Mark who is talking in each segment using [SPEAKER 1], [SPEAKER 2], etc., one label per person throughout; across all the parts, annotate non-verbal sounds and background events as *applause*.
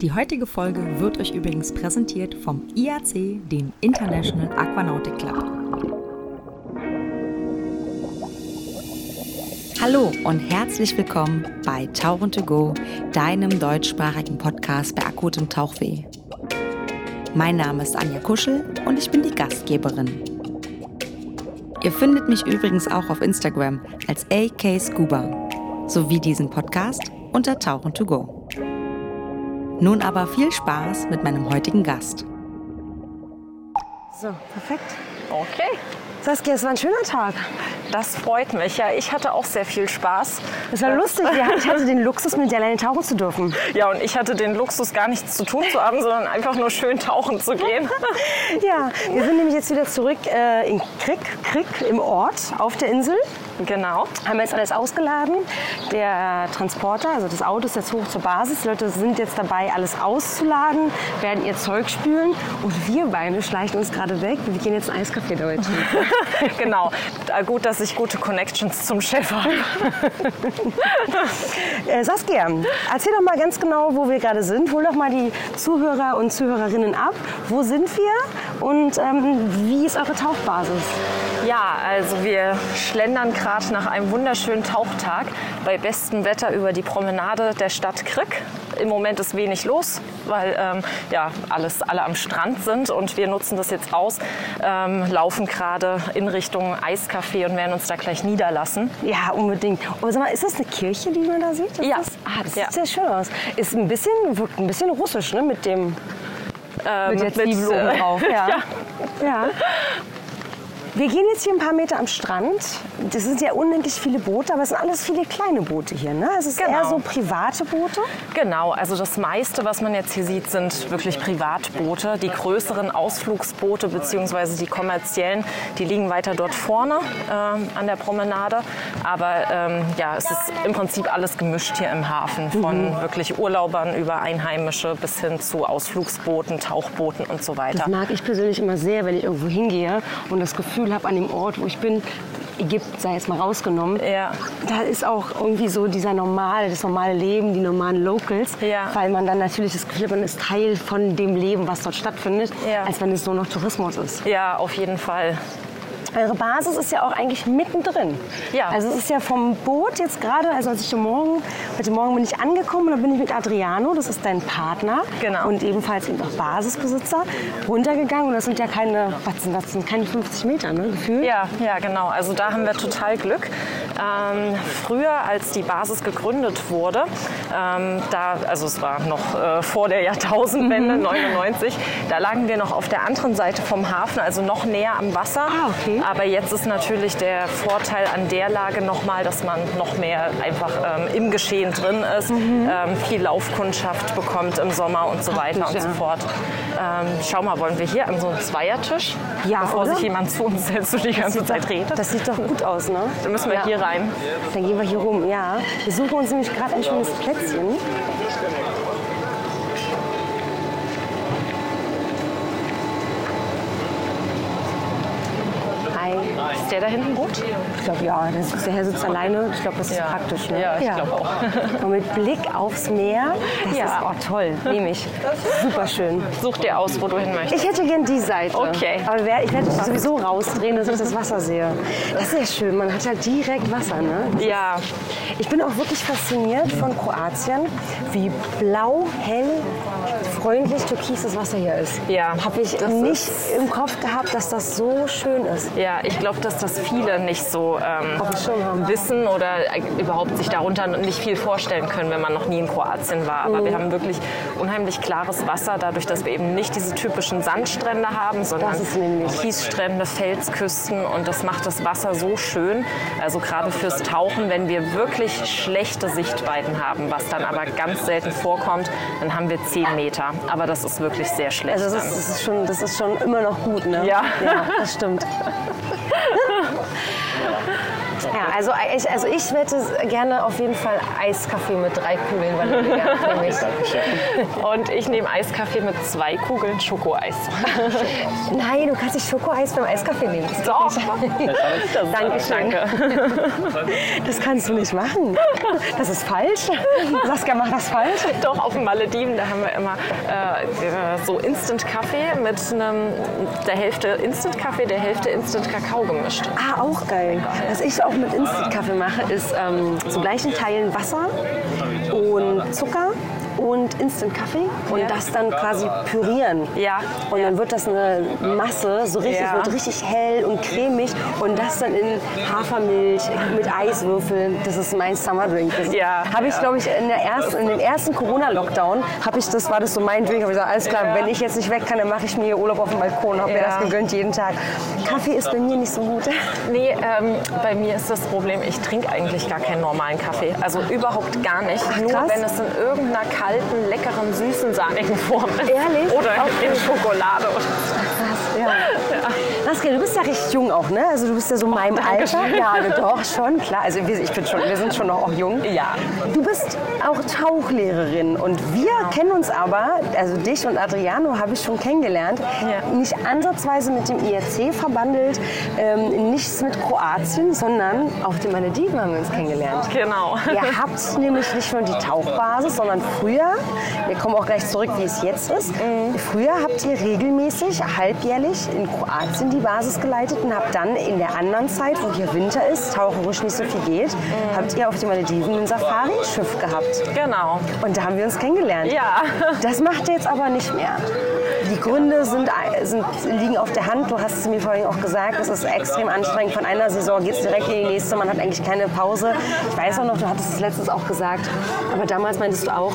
[SPEAKER 1] Die heutige Folge wird euch übrigens präsentiert vom IAC, dem International Aquanautic Club. Hallo und herzlich willkommen bei Tauchen to Go, deinem deutschsprachigen Podcast bei akutem Tauchweh. Mein Name ist Anja Kuschel und ich bin die Gastgeberin. Ihr findet mich übrigens auch auf Instagram als AK Scuba sowie diesen Podcast unter Tauchen to Go. Nun aber viel Spaß mit meinem heutigen Gast.
[SPEAKER 2] So, perfekt.
[SPEAKER 3] Okay,
[SPEAKER 2] Saskia, es war ein schöner Tag.
[SPEAKER 3] Das freut mich. Ja, ich hatte auch sehr viel Spaß.
[SPEAKER 2] Es war lustig. Ja, Ich hatte den Luxus, mit dir alleine tauchen zu dürfen. *laughs*
[SPEAKER 3] Ja, und ich hatte den Luxus, gar nichts zu tun zu haben, sondern einfach nur schön tauchen zu gehen. *laughs*
[SPEAKER 2] Ja, wir sind nämlich jetzt wieder zurück äh, in Krick, Krick im Ort auf der Insel.
[SPEAKER 3] Genau.
[SPEAKER 2] Haben jetzt alles ausgeladen. Der Transporter, also das Auto ist jetzt hoch zur Basis. Die Leute sind jetzt dabei, alles auszuladen, werden ihr Zeug spülen. Und wir beide schleichen uns gerade weg. Wir gehen jetzt ein Eiskaffee trinken.
[SPEAKER 3] genau. Äh, Gut, dass ich gute Connections zum Chef habe. *laughs*
[SPEAKER 2] Äh, Saskia, erzähl doch mal ganz genau, wo wir gerade sind. Hol doch mal die Zuhörer und Zuhörerinnen ab. Wo sind wir und ähm, wie ist eure Tauchbasis?
[SPEAKER 3] Ja, also wir schlendern gerade nach einem wunderschönen Tauchtag bei bestem Wetter über die Promenade der Stadt Krick. Im Moment ist wenig los, weil ähm, ja, alles, alle am Strand sind und wir nutzen das jetzt aus, ähm, laufen gerade in Richtung Eiscafé und werden uns da gleich niederlassen.
[SPEAKER 2] Ja, unbedingt. Aber sag mal, ist das eine Kirche, die man da sieht? Ist
[SPEAKER 3] Ja.
[SPEAKER 2] Das? Ah, das
[SPEAKER 3] Ja.
[SPEAKER 2] sieht sehr schön aus. Ist ein bisschen, wirkt ein bisschen russisch, ne? Mit dem
[SPEAKER 3] Ähm,
[SPEAKER 2] mit der Zwiebel
[SPEAKER 3] äh,
[SPEAKER 2] oben drauf. *laughs* Ja. ja. Wir gehen jetzt hier ein paar Meter am Strand. Das sind ja unendlich viele Boote, aber es sind alles viele kleine Boote hier. Ne? Es ist
[SPEAKER 3] Genau.
[SPEAKER 2] eher so private Boote.
[SPEAKER 3] Genau, also das meiste, was man jetzt hier sieht, sind wirklich Privatboote. Die größeren Ausflugsboote bzw. die kommerziellen, die liegen weiter dort vorne ähm, an der Promenade. Aber ähm, ja, es ist im Prinzip alles gemischt hier im Hafen. Von wirklich Urlaubern über Einheimische bis hin zu Ausflugsbooten, Tauchbooten und so weiter.
[SPEAKER 2] Das mag ich persönlich immer sehr, wenn ich irgendwo hingehe und das Gefühl habe, an dem Ort, wo ich bin, Ägypten sei jetzt mal rausgenommen,
[SPEAKER 3] Ja.
[SPEAKER 2] da ist auch irgendwie so dieser normale, das normale Leben, die normalen Locals,
[SPEAKER 3] Ja.
[SPEAKER 2] weil man dann natürlich das Gefühl hat, man ist Teil von dem Leben, was dort stattfindet,
[SPEAKER 3] Ja.
[SPEAKER 2] als wenn es nur noch Tourismus ist.
[SPEAKER 3] Ja, auf jeden Fall.
[SPEAKER 2] Eure Basis ist ja auch eigentlich mittendrin.
[SPEAKER 3] Ja.
[SPEAKER 2] Also es ist ja vom Boot jetzt gerade, also als ich heute Morgen, heute Morgen bin ich angekommen, da bin ich mit Adriano, das ist dein Partner
[SPEAKER 3] Genau.
[SPEAKER 2] und ebenfalls eben auch Basisbesitzer, runtergegangen und das sind ja keine, was sind das, sind keine 50 Meter, ne, gefühlt?
[SPEAKER 3] Ja, ja, genau. Also da haben wir total Glück. Ähm, früher, als die Basis gegründet wurde, ähm, da, also es war noch äh, vor der Jahrtausendwende, 99, da lagen wir noch auf der anderen Seite vom Hafen, also noch näher am Wasser.
[SPEAKER 2] Ah, okay.
[SPEAKER 3] Aber jetzt ist natürlich der Vorteil an der Lage nochmal, dass man noch mehr einfach ähm, im Geschehen drin ist,
[SPEAKER 2] Mhm.
[SPEAKER 3] ähm, viel Laufkundschaft bekommt im Sommer und so weiter und
[SPEAKER 2] ja.
[SPEAKER 3] so fort. Ähm, schau mal, wollen wir hier an so einen Zweiertisch,
[SPEAKER 2] Ja,
[SPEAKER 3] bevor
[SPEAKER 2] oder?
[SPEAKER 3] sich jemand zu uns setzt und die ganze Zeit redet?
[SPEAKER 2] Das sieht doch gut aus, ne?
[SPEAKER 3] Dann müssen wir
[SPEAKER 2] Ja.
[SPEAKER 3] hier rein.
[SPEAKER 2] Dann gehen wir hier rum, ja. Wir suchen uns nämlich gerade ein schönes Plätzchen. Hi.
[SPEAKER 3] Ist der da hinten gut?
[SPEAKER 2] Ich glaube, ja, der, Herr sitzt alleine. Ich glaube, das ist
[SPEAKER 3] Ja.
[SPEAKER 2] praktisch. Ne?
[SPEAKER 3] Ja, ich glaube auch. *laughs*
[SPEAKER 2] Und mit Blick aufs Meer, das
[SPEAKER 3] Ja.
[SPEAKER 2] ist oh, toll, nehme ich. Super schön.
[SPEAKER 3] Such dir aus, wo du hin möchtest.
[SPEAKER 2] Ich hätte gern die Seite.
[SPEAKER 3] Okay.
[SPEAKER 2] Aber ich werde mich sowieso rausdrehen, dass ich das Wasser sehe. Das ist ja schön, man hat halt direkt Wasser. Ne?
[SPEAKER 3] Ja,
[SPEAKER 2] Ich bin auch wirklich fasziniert von Kroatien, wie blau, hell, freundlich türkis das Wasser hier ist.
[SPEAKER 3] Ja,
[SPEAKER 2] Habe ich nicht im Kopf gehabt, dass das so schön ist.
[SPEAKER 3] ja, ich glaube, dass das viele nicht so ähm, wissen oder äh, überhaupt sich darunter nicht viel vorstellen können, wenn man noch nie in Kroatien war. Aber
[SPEAKER 2] Mhm.
[SPEAKER 3] wir haben wirklich unheimlich klares Wasser, dadurch, dass wir eben nicht diese typischen Sandstrände haben, sondern Kiesstrände, Felsküsten und das macht das Wasser so schön. Also gerade fürs Tauchen, wenn wir wirklich schlechte Sichtweiten haben, was dann aber ganz selten vorkommt, dann haben wir 10 Meter. Aber das ist wirklich sehr schlecht.
[SPEAKER 2] Also das ist, das ist, schon, das ist schon immer noch gut, ne?
[SPEAKER 3] Ja.
[SPEAKER 2] Ja, das stimmt. Also *laughs* ich, also ich hätte gerne auf jeden Fall Eiskaffee mit drei Kugeln Vanille. nehme ich.
[SPEAKER 3] Und ich nehme Eiskaffee mit zwei Kugeln Schokoeis.
[SPEAKER 2] Nein, du kannst nicht Schokoeis beim Eiskaffee nehmen. Das
[SPEAKER 3] Doch. *laughs*
[SPEAKER 2] Dankeschön.
[SPEAKER 3] Danke. *laughs*
[SPEAKER 2] Das kannst du nicht machen. Das ist falsch. Saskia macht das falsch.
[SPEAKER 3] Doch, auf den Malediven, da haben wir immer äh, so Instant-Kaffee mit einem, der Hälfte Instant-Kaffee, der Hälfte Instant-Kakao gemischt.
[SPEAKER 2] Ah, auch geil. Was ich auch mit Instant-Kaffee mache, ist ähm, zu gleichen Teilen Wasser und Zucker und Instant-Kaffee und
[SPEAKER 3] Ja.
[SPEAKER 2] das dann quasi pürieren.
[SPEAKER 3] Ja.
[SPEAKER 2] Und dann wird das eine Masse, so richtig,
[SPEAKER 3] Ja.
[SPEAKER 2] wird richtig hell und cremig und das dann in Hafermilch mit Eiswürfeln. Das ist mein Summer Drink. Das
[SPEAKER 3] Ja,
[SPEAKER 2] Habe ich, glaube ich, in, der ersten, in dem ersten Corona-Lockdown, habe ich das, war das so mein Drink. Habe ich gesagt, alles klar, wenn ich jetzt nicht weg kann, dann mache ich mir Urlaub auf dem Balkon. Habe mir das gegönnt jeden Tag. Kaffee ist bei mir nicht so gut.
[SPEAKER 3] Nee, ähm, bei mir ist das Problem, ich trinke eigentlich gar keinen normalen Kaffee. Also überhaupt gar nicht. Nur
[SPEAKER 2] krass.
[SPEAKER 3] wenn es in irgendeiner kalten, leckeren, süßen, sahnigen Form ist.
[SPEAKER 2] Ehrlich?
[SPEAKER 3] Oder
[SPEAKER 2] Okay.
[SPEAKER 3] in Schokolade.
[SPEAKER 2] Ja. Saskia, du bist ja recht jung auch, ne? Also du bist ja so meinem Alter. Ja, doch, schon, klar. Also wir, ich bin schon, wir sind schon noch auch jung.
[SPEAKER 3] Ja.
[SPEAKER 2] Du bist auch Tauchlehrerin und wir kennen uns aber, also dich und Adriano habe ich schon kennengelernt,
[SPEAKER 3] Ja.
[SPEAKER 2] nicht ansatzweise mit dem IRC verbandelt, ähm, nichts mit Kroatien, sondern auf den Malediven haben wir uns kennengelernt.
[SPEAKER 3] Genau.
[SPEAKER 2] Ihr habt nämlich nicht nur die Tauchbasis, sondern früher, wir kommen auch gleich zurück, wie es jetzt ist, früher habt ihr regelmäßig, halbjährlich in Kroatien die Basis geleitet und habt dann in der anderen Zeit, wo hier Winter ist, taucherisch nicht so viel geht, habt ihr auf den Malediven ein Safari-Schiff gehabt.
[SPEAKER 3] Genau.
[SPEAKER 2] Und da haben wir uns kennengelernt.
[SPEAKER 3] Ja. *laughs*
[SPEAKER 2] Das macht ihr jetzt aber nicht mehr. Die Gründe sind, sind, liegen auf der Hand. Du hast es mir vorhin auch gesagt, es ist extrem anstrengend. Von einer Saison geht es direkt in die nächste. Man hat eigentlich keine Pause. Ich weiß auch noch, du hattest es letztens auch gesagt. Aber damals meintest du auch,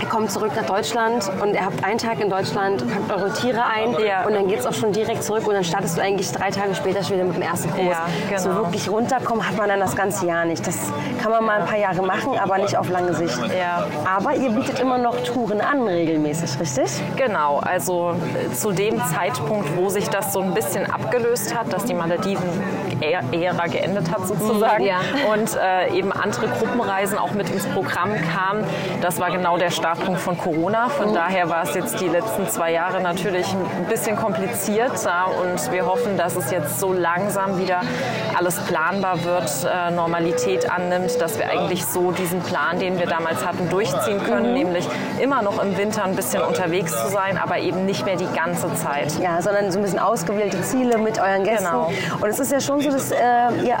[SPEAKER 2] ihr kommt zurück nach Deutschland und ihr habt einen Tag in Deutschland, packt eure Tiere ein
[SPEAKER 3] Ja.
[SPEAKER 2] und dann geht es auch schon direkt zurück und dann startest du eigentlich drei Tage später schon wieder mit dem ersten Kurs.
[SPEAKER 3] Ja, genau.
[SPEAKER 2] So wirklich runterkommen hat man dann das ganze Jahr nicht. Das kann man mal ein paar Jahre machen, aber nicht auf lange Sicht.
[SPEAKER 3] Ja.
[SPEAKER 2] Aber ihr bietet immer noch Touren an, regelmäßig, richtig?
[SPEAKER 3] Genau, also zu dem Zeitpunkt, wo sich das so ein bisschen abgelöst hat, dass die Malediven-Ära geendet hat sozusagen
[SPEAKER 2] Ja.
[SPEAKER 3] und äh, eben andere Gruppenreisen auch mit ins Programm kamen, das war genau der Startpunkt von Corona. Von daher war es jetzt die letzten zwei Jahre natürlich ein bisschen kompliziert ja, und wir hoffen, dass es jetzt so langsam wieder alles planbar wird, äh, Normalität annimmt, dass wir eigentlich so diesen Plan, den wir damals hatten, durchziehen können, nämlich immer noch im Winter ein bisschen unterwegs zu sein, aber eben nicht mehr die ganze Zeit.
[SPEAKER 2] Ja, sondern so ein bisschen ausgewählte Ziele mit euren Gästen.
[SPEAKER 3] Genau.
[SPEAKER 2] Und es ist ja schon so, dass äh, ihr,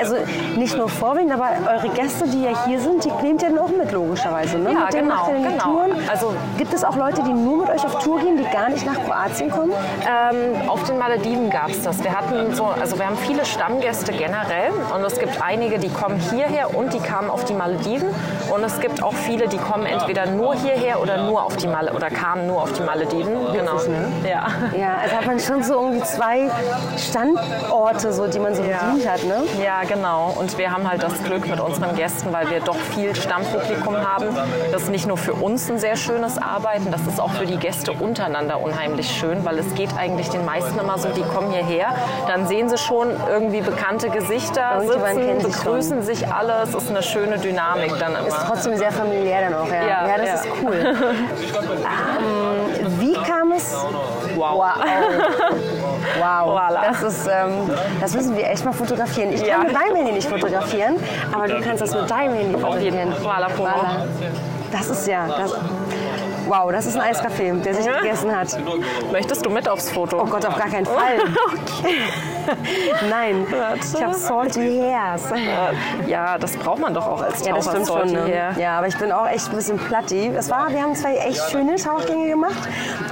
[SPEAKER 2] also nicht nur vorwiegend, aber eure Gäste, die ja hier sind, die nehmt ihr dann auch mit, logischerweise. Ne?
[SPEAKER 3] Ja,
[SPEAKER 2] mit denen
[SPEAKER 3] genau,
[SPEAKER 2] macht ihr dann
[SPEAKER 3] genau.
[SPEAKER 2] Touren.
[SPEAKER 3] Also-
[SPEAKER 2] Gibt es auch Leute, die nur mit euch auf Tour gehen, die gar nicht nach Kroatien kommen?
[SPEAKER 3] Ähm, auf den Malediven gab es das. Wir hatten so, also wir haben viele Stammgäste generell und es gibt einige, die kommen hierher und die kamen auf die Malediven und es gibt auch viele, die kommen entweder nur hierher oder nur auf die Mal oder kamen nur auf die Malediven. Genau. Ja.
[SPEAKER 2] Ja, also hat man schon so irgendwie zwei Standorte, so, die man so
[SPEAKER 3] Ja.
[SPEAKER 2] bedient hat, ne?
[SPEAKER 3] Ja, genau. Und wir haben halt das Glück mit unseren Gästen, weil wir doch viel Stammpublikum haben. Das ist nicht nur für uns ein sehr schönes Arbeiten, das ist auch für die Gäste untereinander unheimlich schön, weil es geht eigentlich den meisten immer so, die kommen hierher, dann sehen sie schon irgendwie bekannte Gesichter, sitzen,
[SPEAKER 2] sie
[SPEAKER 3] begrüßen sich alle. Es ist eine schöne Dynamik dann immer.
[SPEAKER 2] Trotzdem sehr familiär dann auch, ja.
[SPEAKER 3] Ja,
[SPEAKER 2] Ja, das
[SPEAKER 3] ja.
[SPEAKER 2] ist cool. *laughs* ähm, wie kam es?
[SPEAKER 3] Wow.
[SPEAKER 2] Wow. Wow.
[SPEAKER 3] Voilà.
[SPEAKER 2] Das, ist, ähm, das müssen wir echt mal fotografieren. Ich kann
[SPEAKER 3] Ja.
[SPEAKER 2] mit meinem Handy nicht fotografieren, aber du kannst das mit deinem Handy fotografieren.
[SPEAKER 3] Voilà, Polo.
[SPEAKER 2] Das ist ja. Das, wow, das ist ein Eiskaffee, der sich
[SPEAKER 3] Ja.
[SPEAKER 2] gegessen hat.
[SPEAKER 3] Möchtest du mit aufs Foto?
[SPEAKER 2] Oh Gott, auf gar keinen *laughs* Fall. *laughs* Nein, ich habe salty hairs.
[SPEAKER 3] Ja, das braucht man doch auch als
[SPEAKER 2] Ja, das
[SPEAKER 3] Taucher,
[SPEAKER 2] stimmt schon. Ne?
[SPEAKER 3] Hair.
[SPEAKER 2] Ja, aber ich bin auch echt ein bisschen platti. Es war, wir haben zwei echt schöne Tauchgänge gemacht,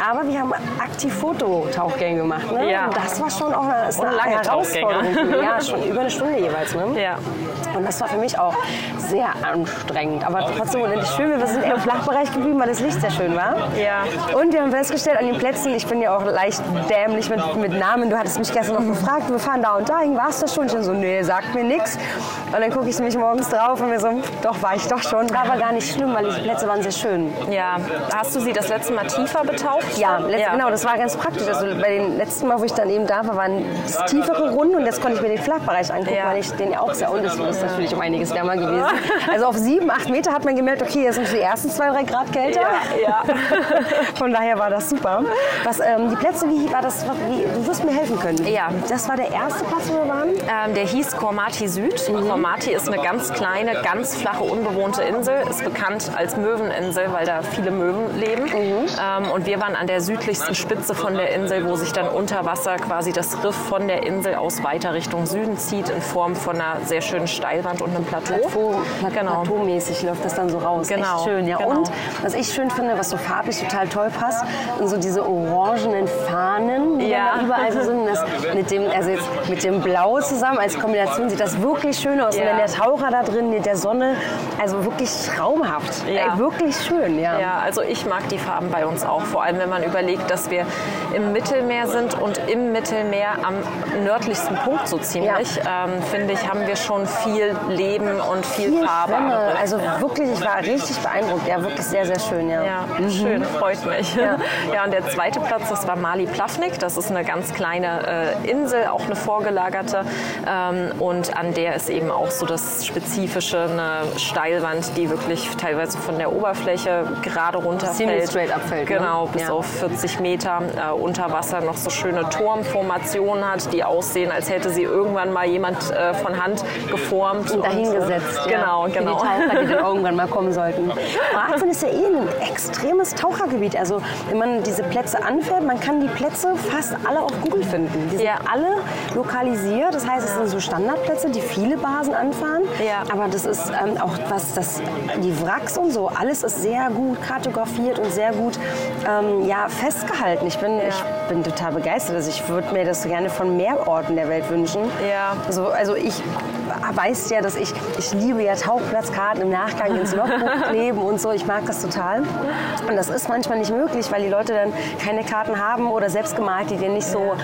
[SPEAKER 2] aber wir haben aktiv Fototauchgänge gemacht. Ne?
[SPEAKER 3] Ja.
[SPEAKER 2] Und das war schon auch eine, ist eine
[SPEAKER 3] lange
[SPEAKER 2] Herausforderung. Ja, schon über eine Stunde jeweils. Ne?
[SPEAKER 3] Ja.
[SPEAKER 2] Und das war für mich auch sehr anstrengend. Aber trotzdem unendlich schön. Wir sind eher im Flachbereich geblieben, weil das Licht sehr schön war.
[SPEAKER 3] Ja.
[SPEAKER 2] Und wir haben festgestellt, an den Plätzen, ich bin ja auch leicht dämlich mit, mit Namen. Du hattest mich gestern noch gefragt, wir fahren da und dahin, warst du schon? Ich so, nee, sagt mir nichts. Und dann gucke ich mich morgens drauf und mir so, doch, war ich doch schon. War aber gar nicht schlimm, weil die Plätze waren sehr schön.
[SPEAKER 3] Ja, hast du sie das letzte Mal tiefer betaucht?
[SPEAKER 2] Ja, letzt, genau, das war ganz praktisch. Also bei den letzten Mal, wo ich dann eben da war, waren das tiefere Runden und jetzt konnte ich mir den Flachbereich angucken,
[SPEAKER 3] Ja.
[SPEAKER 2] weil ich den ja auch sehr und das ist natürlich um einiges wärmer gewesen. *laughs* Also auf sieben, acht Meter hat man gemerkt, okay, jetzt sind die ersten zwei, drei Grad kälter.
[SPEAKER 3] Ja, *laughs*
[SPEAKER 2] Von daher war das super. Was, ähm, die Plätze, wie war das? Wie, du wirst mir helfen können.
[SPEAKER 3] Ja.
[SPEAKER 2] Das war der erste Platz, wo wir waren.
[SPEAKER 3] Ähm, der hieß Kormati Süd. Kormati ist eine ganz kleine, ganz flache, unbewohnte Insel. Ist bekannt als Möweninsel, weil da viele Möwen leben. Ähm, und wir waren an der südlichsten Spitze von der Insel, wo sich dann unter Wasser quasi das Riff von der Insel aus weiter Richtung Süden zieht, in Form von einer sehr schönen Steilwand und einem Plateau.
[SPEAKER 2] Plateau, Pla-
[SPEAKER 3] Genau.
[SPEAKER 2] Plateaumäßig läuft das dann so raus.
[SPEAKER 3] Genau,
[SPEAKER 2] Echt schön, ja.
[SPEAKER 3] genau.
[SPEAKER 2] Und was ich schön finde, was so farblich total toll passt, sind so diese orangenen Fahnen, die
[SPEAKER 3] Ja.
[SPEAKER 2] überall so sind. Das *laughs* mit, dem, also jetzt mit dem Blau zusammen als Kombination sieht das wirklich schön aus. Und
[SPEAKER 3] Ja.
[SPEAKER 2] wenn der Taucher da drin mit der Sonne, also wirklich traumhaft.
[SPEAKER 3] Ja.
[SPEAKER 2] Ey, wirklich schön, ja.
[SPEAKER 3] Ja, also ich mag die Farben bei uns auch. Vor allem, wenn man überlegt, dass wir im Mittelmeer sind und im Mittelmeer am nördlichsten Punkt so ziemlich, ähm, finde ich, haben wir schon viel Leben und viel,
[SPEAKER 2] Viel
[SPEAKER 3] Farbe. Riff.
[SPEAKER 2] Also wirklich, ich war richtig beeindruckt. Ja, wirklich sehr, sehr schön, ja.
[SPEAKER 3] Ja, schön, freut mich. Ja. und der zweite Platz, das war Mali Plavnik. Das ist eine ganz kleine äh, Insel, auch eine vorgelagerte. Ähm, und an der ist eben auch so das Spezifische, eine Steilwand, die wirklich teilweise von der Oberfläche gerade runterfällt.
[SPEAKER 2] Straight abfällt, ne?
[SPEAKER 3] Genau, bis
[SPEAKER 2] Ja.
[SPEAKER 3] auf 40 Meter äh, unter Wasser noch so schöne Turmformationen hat, die aussehen, als hätte sie irgendwann mal jemand äh, von Hand geformt.
[SPEAKER 2] Und dahingesetzt.
[SPEAKER 3] äh, Genau,
[SPEAKER 2] ja,
[SPEAKER 3] genau.
[SPEAKER 2] Für die Taucher, die dann *laughs* irgendwann mal kommen sollten. Kroatien ist ja eh ein extremes Tauchergebiet. Also wenn man diese Plätze anfährt, man kann die Plätze fast alle auf Google finden. Die sind
[SPEAKER 3] Ja.
[SPEAKER 2] alle lokalisiert. Das heißt, es sind so Standardplätze, die viele Basen anfahren.
[SPEAKER 3] Ja.
[SPEAKER 2] Aber das ist ähm, auch was, das, die Wracks und so, alles ist sehr gut kartografiert und sehr gut ähm, ja, festgehalten. Ich bin, ich bin total begeistert. Also ich würde mir das gerne von mehr Orten der Welt wünschen.
[SPEAKER 3] Ja.
[SPEAKER 2] Also, also ich weiß ja, dass ich, ich liebe ja Tauchplatzkarten im Nachgang ins Logbuch *laughs* kleben und so. Ich mag das total. Und das ist manchmal nicht möglich, weil die Leute dann keine Karten haben oder selbst gemalt, die dir nicht so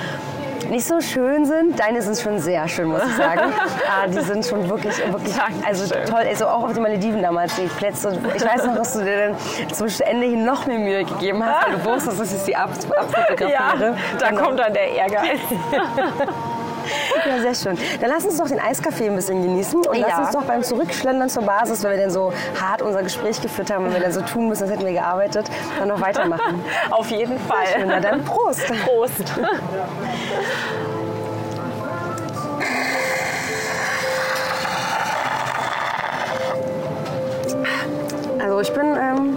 [SPEAKER 2] nicht so schön sind. Deine sind schon sehr schön, muss ich sagen. *laughs* ah, die sind schon wirklich, wirklich also toll. Also auch auf den Malediven damals, die Plätze. Ich weiß noch, dass du dir dann zum Ende hin noch mehr Mühe gegeben hast, weil du wusstest, dass ich sie ab, abfotografiere.
[SPEAKER 3] Ja, da kommt dann der Ehrgeiz. *laughs*
[SPEAKER 2] Ja, sehr schön. Dann lass uns doch den Eiskaffee ein bisschen genießen und lass
[SPEAKER 3] Ja.
[SPEAKER 2] uns doch beim Zurückschlendern zur Basis, wenn wir dann so hart unser Gespräch geführt haben und wir dann so tun müssen, als hätten wir gearbeitet, dann noch weitermachen. *laughs*
[SPEAKER 3] Auf jeden Fall.
[SPEAKER 2] Schön, na dann Prost.
[SPEAKER 3] Prost.
[SPEAKER 2] Also ich bin, ähm,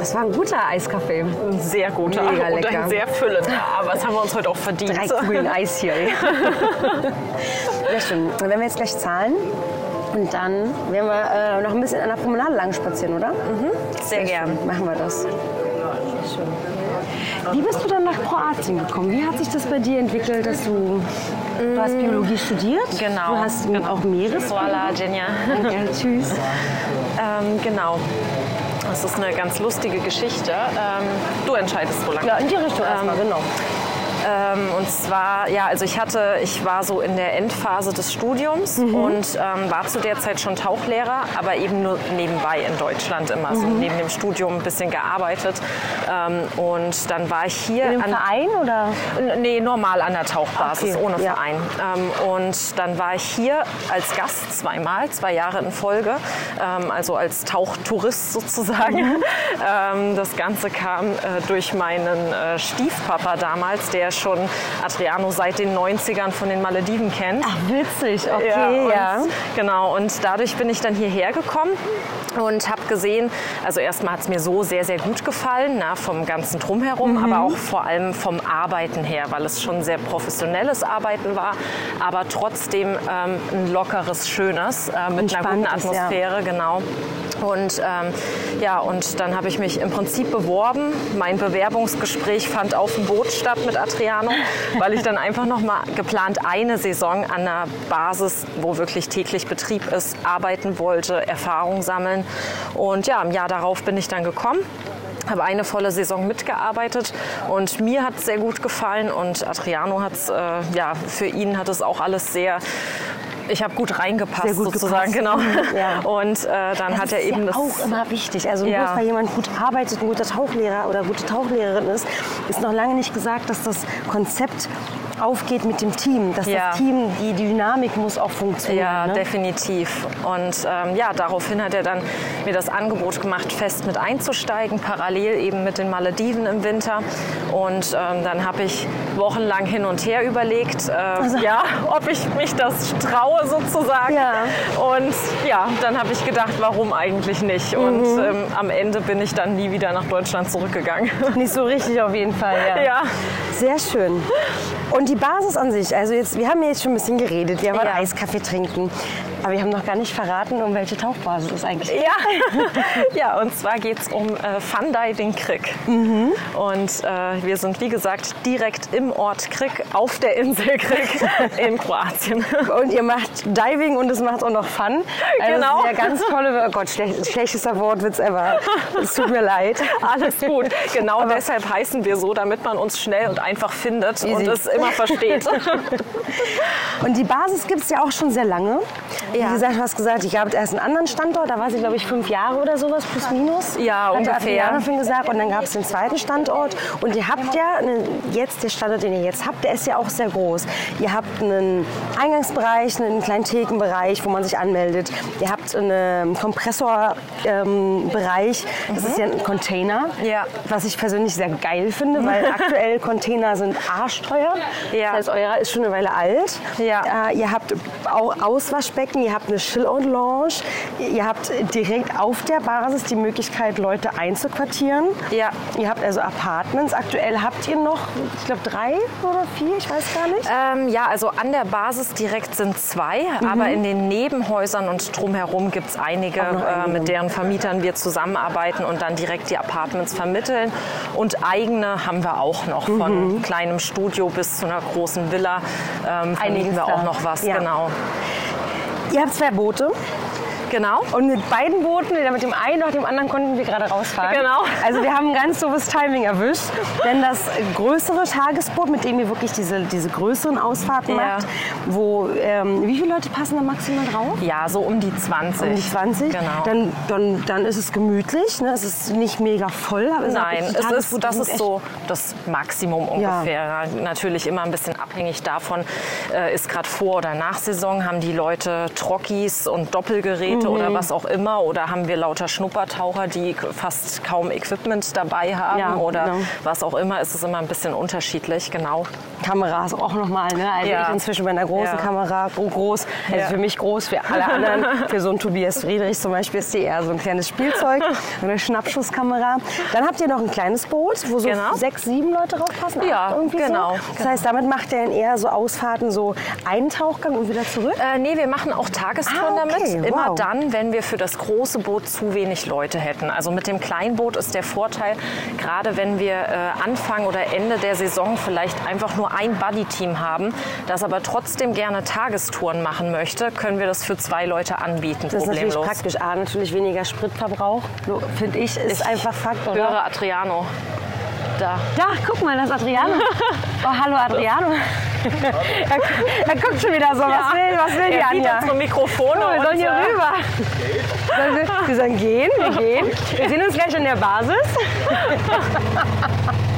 [SPEAKER 2] das war ein guter Eiskaffee.
[SPEAKER 3] Ein sehr guter
[SPEAKER 2] Mega
[SPEAKER 3] und
[SPEAKER 2] lecker.
[SPEAKER 3] ein sehr füllender. Aber das haben wir uns heute auch verdient.
[SPEAKER 2] Drei Kugeln Eis hier. *laughs* Sehr schön. Dann werden wir jetzt gleich zahlen. Und dann werden wir äh, noch ein bisschen an der Promenade lang spazieren, oder?
[SPEAKER 3] Sehr gern.
[SPEAKER 2] Schön. Machen wir das. Schön. Wie bist du dann nach Kroatien gekommen? Wie hat sich das bei dir entwickelt, dass du, du hast Biologie studiert?
[SPEAKER 3] Genau,
[SPEAKER 2] Du hast
[SPEAKER 3] genau.
[SPEAKER 2] auch Meeres.
[SPEAKER 3] Voila, Jenja.
[SPEAKER 2] Ja, tschüss. *laughs*
[SPEAKER 3] Ähm, genau. Das ist eine ganz lustige Geschichte. Ähm, du entscheidest so lange.
[SPEAKER 2] Ja, in die Richtung erstmal, genau.
[SPEAKER 3] Ähm, und zwar, ja, also ich hatte, ich war so in der Endphase des Studiums und ähm, war zu der Zeit schon Tauchlehrer, aber eben nur nebenbei in Deutschland immer, so neben dem Studium ein bisschen gearbeitet. Ähm, und dann war ich hier
[SPEAKER 2] In dem
[SPEAKER 3] an,
[SPEAKER 2] Verein oder?
[SPEAKER 3] Nee, normal an der Tauchbasis,
[SPEAKER 2] Okay,
[SPEAKER 3] ohne
[SPEAKER 2] ja.
[SPEAKER 3] Verein. Ähm, und dann war ich hier als Gast zweimal, zwei Jahre in Folge, ähm, also als Tauchtourist sozusagen.
[SPEAKER 2] Mhm. *laughs*
[SPEAKER 3] Ähm, das Ganze kam äh, durch meinen äh, Stiefpapa damals, der schon Adriano seit den 90ern von den Malediven kennt.
[SPEAKER 2] Ach, witzig, okay, ja.
[SPEAKER 3] und, Genau, und dadurch bin ich dann hierher gekommen und habe gesehen, also erstmal hat es mir so sehr, sehr gut gefallen, na, vom ganzen Drumherum,
[SPEAKER 2] Mhm.
[SPEAKER 3] aber auch vor allem vom Arbeiten her, weil es schon sehr professionelles Arbeiten war, aber trotzdem ähm, ein lockeres, schönes, äh, mit einer guten
[SPEAKER 2] Entspanntes, ja.
[SPEAKER 3] Atmosphäre, genau. Und ähm, ja, und dann habe ich mich im Prinzip beworben. Mein Bewerbungsgespräch fand auf dem Boot statt mit Adriano, weil ich dann *laughs* einfach noch mal geplant eine Saison an einer Basis, wo wirklich täglich Betrieb ist, arbeiten wollte, Erfahrung sammeln. Und ja, im Jahr darauf bin ich dann gekommen habe eine volle Saison mitgearbeitet und mir hat es sehr gut gefallen und Adriano hat es, äh, ja, für ihn hat es auch alles sehr Ich habe gut reingepasst
[SPEAKER 2] Sehr gut
[SPEAKER 3] sozusagen,
[SPEAKER 2] gepasst.
[SPEAKER 3] genau. *laughs*
[SPEAKER 2] Ja.
[SPEAKER 3] Und äh, dann hat er
[SPEAKER 2] ist
[SPEAKER 3] eben
[SPEAKER 2] ja
[SPEAKER 3] das
[SPEAKER 2] auch immer wichtig. Also
[SPEAKER 3] Ja.
[SPEAKER 2] bloß weil jemand gut arbeitet, ein guter Tauchlehrer oder gute Tauchlehrerin ist, ist noch lange nicht gesagt, dass das Konzept aufgeht mit dem Team. Dass
[SPEAKER 3] Ja.
[SPEAKER 2] das Team, die Dynamik muss auch funktionieren.
[SPEAKER 3] Ja,
[SPEAKER 2] ne?
[SPEAKER 3] definitiv. Und ähm, ja, daraufhin hat er dann mir das Angebot gemacht, fest mit einzusteigen, parallel eben mit den Malediven im Winter. Und ähm, dann habe ich wochenlang hin und her überlegt, äh, ja, ob ich mich das traue sozusagen.
[SPEAKER 2] Ja.
[SPEAKER 3] Und ja, dann habe ich gedacht, warum eigentlich nicht? Und ähm, am Ende bin ich dann nie wieder nach Deutschland zurückgegangen.
[SPEAKER 2] Nicht so richtig auf jeden Fall, ja. *laughs*
[SPEAKER 3] ja.
[SPEAKER 2] Sehr schön. Und die Basis an sich, also jetzt, wir haben ja jetzt schon ein bisschen geredet, wir waren
[SPEAKER 3] Ja.
[SPEAKER 2] Eiskaffee trinken, aber wir haben noch gar nicht verraten, um welche Tauchbasis es eigentlich geht.
[SPEAKER 3] Ja, *laughs* ja und zwar geht es um äh, Fun Diving Krick. Und äh, wir sind, wie gesagt, direkt im Ort Krick, auf der Insel Krick *laughs* in Kroatien.
[SPEAKER 2] Und ihr macht Diving und es macht auch noch Fun. Also
[SPEAKER 3] Genau.
[SPEAKER 2] Das ist ja ganz tolle, oh Gott, schlech, schlechtester Wortwitz ever. Es tut mir leid. *laughs*
[SPEAKER 3] Alles gut. Genau deshalb heißen wir so, damit man uns schnell und einfach findet und
[SPEAKER 2] Easy.
[SPEAKER 3] es immer versteht.
[SPEAKER 2] Und die Basis gibt es ja auch schon sehr lange.
[SPEAKER 3] Ja.
[SPEAKER 2] Wie gesagt, du hast gesagt, ich habe erst einen anderen Standort, da war sie, glaube ich, fünf Jahre oder sowas, plus minus.
[SPEAKER 3] Ja, ungefähr.
[SPEAKER 2] Vorhin gesagt. Und dann gab es den zweiten Standort. Und ihr habt ja, einen- jetzt der Standort, den ihr jetzt habt, der ist ja auch sehr groß. Ihr habt einen Eingangsbereich, einen kleinen Thekenbereich, wo man sich anmeldet. Ihr habt einen Kompressorbereich. das ist ja ein Container,
[SPEAKER 3] Ja.
[SPEAKER 2] was ich persönlich sehr geil finde, weil *laughs* aktuell Container sind arschteuer.
[SPEAKER 3] Ja.
[SPEAKER 2] Das heißt, eurer ist schon eine Weile alt.
[SPEAKER 3] Ja.
[SPEAKER 2] Äh, ihr habt auch Auswaschbecken, ihr habt eine Chill-Out-Lounge, ihr habt direkt auf der Basis die Möglichkeit, Leute einzuquartieren.
[SPEAKER 3] Ja.
[SPEAKER 2] Ihr habt also Apartments. Aktuell habt ihr noch, ich glaube, drei oder vier, ich weiß gar nicht.
[SPEAKER 3] Ähm, ja, also an der Basis direkt sind zwei, aber in den Nebenhäusern und drumherum gibt es einige, äh, mit deren Vermietern wir zusammenarbeiten und dann direkt die Apartments vermitteln. Und eigene haben wir auch noch, von kleinem Studio bis zu einer großen Villa. Ähm, vermieten wir auch noch was,
[SPEAKER 2] Ja.
[SPEAKER 3] genau.
[SPEAKER 2] Ihr habt zwei Boote.
[SPEAKER 3] Genau.
[SPEAKER 2] Und mit beiden Booten, weder mit dem einen noch dem anderen, konnten wir gerade rausfahren.
[SPEAKER 3] Genau.
[SPEAKER 2] Also wir haben ein ganz doofes Timing erwischt. Denn das größere Tagesboot, mit dem ihr wirklich diese, diese größeren Ausfahrten
[SPEAKER 3] Ja.
[SPEAKER 2] macht, wo, ähm, wie viele Leute passen da maximal drauf?
[SPEAKER 3] Ja, so um die 20.
[SPEAKER 2] Um die 20.
[SPEAKER 3] Genau.
[SPEAKER 2] Dann, dann, dann ist es gemütlich. Ne? Es ist nicht mega voll. Aber
[SPEAKER 3] Nein, es ist, das ist so das Maximum ungefähr. Natürlich immer ein bisschen abhängig davon, äh, ist gerade Vor- oder Nachsaison, haben die Leute Trockis und Doppelgeräte
[SPEAKER 2] Mhm.
[SPEAKER 3] Oder was auch immer oder haben wir lauter Schnuppertaucher, die fast kaum Equipment dabei haben
[SPEAKER 2] Ja,
[SPEAKER 3] oder
[SPEAKER 2] genau.
[SPEAKER 3] was auch immer, ist es immer ein bisschen unterschiedlich, genau.
[SPEAKER 2] Kameras auch nochmal. Ne? Also
[SPEAKER 3] Ja.
[SPEAKER 2] ich inzwischen bei einer großen
[SPEAKER 3] Ja.
[SPEAKER 2] Kamera, gro- groß, also für mich groß, für alle anderen. *laughs* für so einen Tobias Friedrich zum Beispiel ist die eher so ein kleines Spielzeug, eine Schnappschusskamera. Dann habt ihr noch ein kleines Boot, wo so
[SPEAKER 3] Genau.
[SPEAKER 2] sechs, sieben Leute drauf passen.
[SPEAKER 3] Ja, genau,
[SPEAKER 2] So. Das heißt, damit macht ihr dann eher so Ausfahrten, so einen Tauchgang und wieder zurück?
[SPEAKER 3] Äh, nee, wir machen auch Tagestouren
[SPEAKER 2] Ah, okay,
[SPEAKER 3] damit. Immer
[SPEAKER 2] wow.
[SPEAKER 3] Dann, wenn wir für das große Boot zu wenig Leute hätten. Also mit dem Kleinboot ist der Vorteil, gerade wenn wir äh, Anfang oder Ende der Saison vielleicht einfach nur ein Buddy-Team haben, das aber trotzdem gerne Tagestouren machen möchte, können wir das für zwei Leute anbieten,
[SPEAKER 2] Das ist natürlich praktisch. A, natürlich weniger Spritverbrauch, finde ich, ist einfach Fakt. Oder?
[SPEAKER 3] Höre Adriano. Da.
[SPEAKER 2] Da, guck mal, das ist Adriano. *laughs* Oh, hallo Adriano. er, er guckt schon wieder so. Was will, was will die
[SPEAKER 3] Er sieht
[SPEAKER 2] Anja?
[SPEAKER 3] unsere Mikrofone.
[SPEAKER 2] Oh, wir
[SPEAKER 3] und,
[SPEAKER 2] sollen hier
[SPEAKER 3] äh,
[SPEAKER 2] rüber. Sollen wir, wir sollen gehen, wir gehen. Wir sehen uns gleich an der Basis. *laughs* *laughs*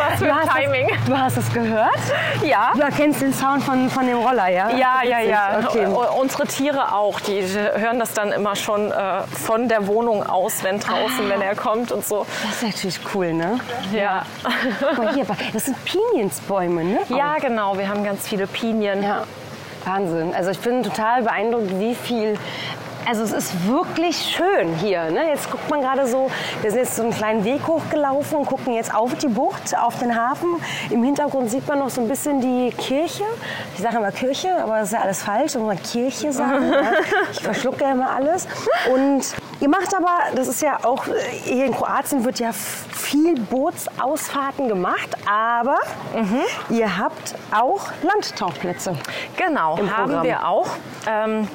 [SPEAKER 3] Was für
[SPEAKER 2] Du hast
[SPEAKER 3] Timing.
[SPEAKER 2] Das, du hast es gehört?
[SPEAKER 3] Ja.
[SPEAKER 2] Du erkennst den Sound von, von dem Roller, ja?
[SPEAKER 3] Ja, ja, ja.
[SPEAKER 2] Okay.
[SPEAKER 3] Unsere Tiere auch. Die hören das dann immer schon äh, von der Wohnung aus, wenn draußen, wenn er kommt und so.
[SPEAKER 2] Das ist natürlich cool, ne?
[SPEAKER 3] Ja.
[SPEAKER 2] Guck mal hier, das sind Piniensbäume, ne?
[SPEAKER 3] Ja, genau. Wir haben ganz viele Pinien.
[SPEAKER 2] Ja, Wahnsinn. Also ich bin total beeindruckt, wie viel. Also es ist wirklich schön hier. Ne? Jetzt guckt man gerade so, wir sind jetzt so einen kleinen Weg hochgelaufen und gucken jetzt auf die Bucht, auf den Hafen. Im Hintergrund sieht man noch so ein bisschen die Kirche. Ich sage immer Kirche, aber das ist ja alles falsch. Ich muss mal Kirche sagen. ja. *laughs* Ich verschlucke ja immer alles. Und ihr macht aber, das ist ja auch, hier in Kroatien wird ja viel Bootsausfahrten gemacht, aber ihr habt auch Landtauchplätze.
[SPEAKER 3] Genau, haben wir auch. Ähm,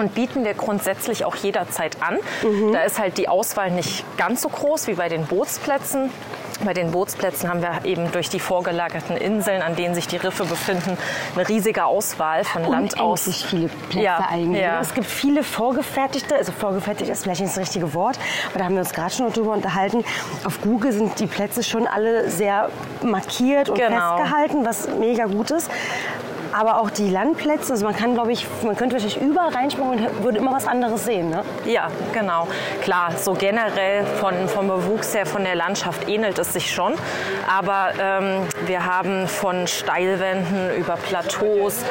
[SPEAKER 3] und bieten wir grundsätzlich auch jederzeit an.
[SPEAKER 2] Mhm.
[SPEAKER 3] Da ist halt die Auswahl nicht ganz so groß wie bei den Bootsplätzen. Bei den Bootsplätzen haben wir eben durch die vorgelagerten Inseln, an denen sich die Riffe befinden, eine riesige Auswahl von Land aus.
[SPEAKER 2] Viele Plätze
[SPEAKER 3] Ja,
[SPEAKER 2] eigentlich.
[SPEAKER 3] ja.
[SPEAKER 2] Es gibt viele vorgefertigte, also vorgefertigt ist vielleicht nicht das richtige Wort, aber da haben wir uns gerade schon drüber unterhalten. Auf Google sind die Plätze schon alle sehr markiert und
[SPEAKER 3] Genau.
[SPEAKER 2] festgehalten, was mega gut ist. Aber auch die Landplätze, also man kann, glaube ich, man könnte wahrscheinlich überall reinspringen und würde immer was anderes sehen. Ne?
[SPEAKER 3] Ja, genau. Klar, so generell von, vom Bewuchs her, von der Landschaft ähnelt es sich schon. Aber ähm, wir haben von Steilwänden über Plateaus,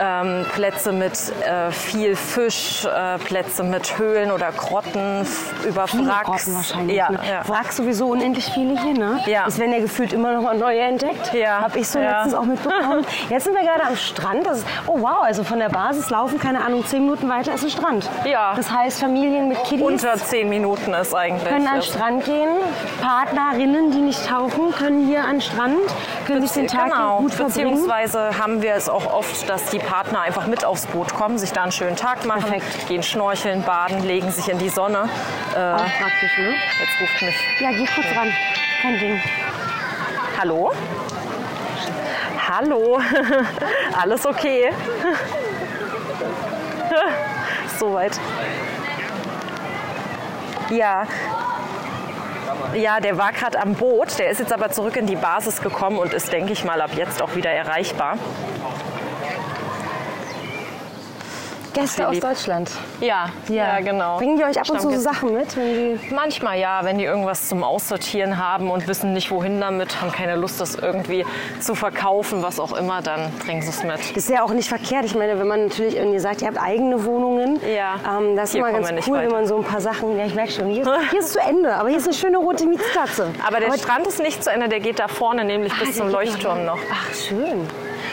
[SPEAKER 3] ähm, Plätze mit äh, viel Fisch, äh, Plätze mit Höhlen oder Grotten, über
[SPEAKER 2] Viele
[SPEAKER 3] Wracks.
[SPEAKER 2] Grotten wahrscheinlich.
[SPEAKER 3] Ja,
[SPEAKER 2] ne?
[SPEAKER 3] ja.
[SPEAKER 2] Wracks sowieso unendlich viele hier, ne?
[SPEAKER 3] Ja.
[SPEAKER 2] Es werden ja gefühlt immer noch mal neue entdeckt.
[SPEAKER 3] Ja.
[SPEAKER 2] Habe ich so
[SPEAKER 3] Ja.
[SPEAKER 2] letztens auch mitbekommen. Jetzt sind wir gerade am Strand. Das ist, oh wow, also von der Basis laufen, keine Ahnung, zehn Minuten weiter ist ein Strand.
[SPEAKER 3] Ja.
[SPEAKER 2] Das heißt, Familien mit Kiddies
[SPEAKER 3] Unter zehn Minuten ist eigentlich.
[SPEAKER 2] können an den. Strand gehen. Partnerinnen, die nicht tauchen, können hier an den Strand, können sich den Tag
[SPEAKER 3] genau.
[SPEAKER 2] gut verbringen.
[SPEAKER 3] Beziehungsweise haben wir es auch oft, dass die Partner einfach mit aufs Boot kommen, sich da einen schönen Tag machen,
[SPEAKER 2] Perfekt.
[SPEAKER 3] gehen schnorcheln, baden, legen sich in die Sonne. Äh,
[SPEAKER 2] Auch praktisch, ne?
[SPEAKER 3] jetzt ruft mich.
[SPEAKER 2] Ja, geh kurz ran. Kein Ding.
[SPEAKER 3] Hallo? Hallo? *laughs* Alles okay? *laughs* Soweit. Ja. Ja, der war gerade am Boot. Der ist jetzt aber zurück in die Basis gekommen und ist, denke ich mal, ab jetzt auch wieder erreichbar.
[SPEAKER 2] Gäste aus. Deutschland.
[SPEAKER 3] Ja, ja, genau.
[SPEAKER 2] Bringen die euch ab und zu so. Sachen mit? Wenn die
[SPEAKER 3] Manchmal ja, wenn die irgendwas zum Aussortieren haben und wissen nicht wohin damit, haben keine Lust, das irgendwie zu verkaufen, was auch immer, dann bringen sie es mit.
[SPEAKER 2] Das ist ja auch nicht verkehrt. Ich meine, wenn man natürlich irgendwie sagt, ihr habt eigene Wohnungen,
[SPEAKER 3] Ja.
[SPEAKER 2] ähm, das ist immer ganz cool, wenn
[SPEAKER 3] weiter.
[SPEAKER 2] man so ein paar Sachen, ja ich merke schon, hier ist, *laughs* hier ist zu Ende, aber hier ist eine schöne rote Mietskatze.
[SPEAKER 3] Aber der Strand ist nicht zu Ende, der geht da vorne nämlich bis zum Leuchtturm noch.
[SPEAKER 2] Ach, schön.